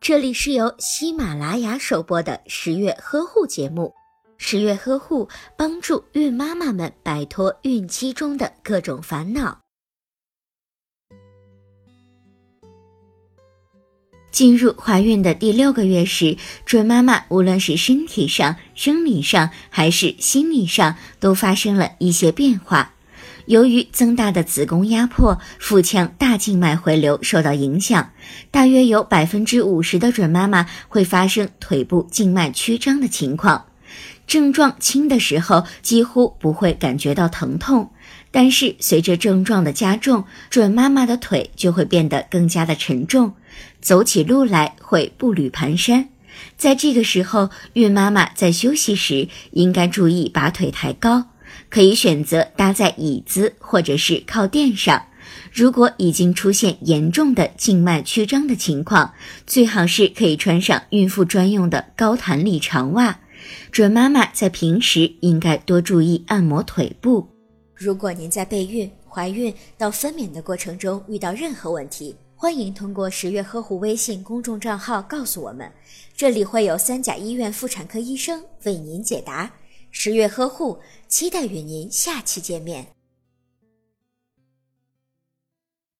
这里是由喜马拉雅首播的十月呵护节目。十月呵护帮助孕妈妈们摆脱孕期中的各种烦恼。进入怀孕的第六个月时，准妈妈无论是身体上、生理上还是心理上，都发生了一些变化。由于增大的子宫压迫，腹腔大静脉回流受到影响，大约有百分之五十的准妈妈会发生腿部静脉曲张的情况。症状轻的时候几乎不会感觉到疼痛，但是随着症状的加重，准妈妈的腿就会变得更加的沉重，走起路来会步履蹒跚。在这个时候，孕妈妈在休息时应该注意把腿抬高，可以选择搭在椅子或者是靠垫上。如果已经出现严重的静脉曲张的情况，最好是可以穿上孕妇专用的高弹力长袜。准妈妈在平时应该多注意按摩腿部。如果您在备孕、怀孕到分娩的过程中遇到任何问题，欢迎通过十月呵护微信公众账号告诉我们，这里会有三甲医院妇产科医生为您解答。十月呵护，期待与您下期见面。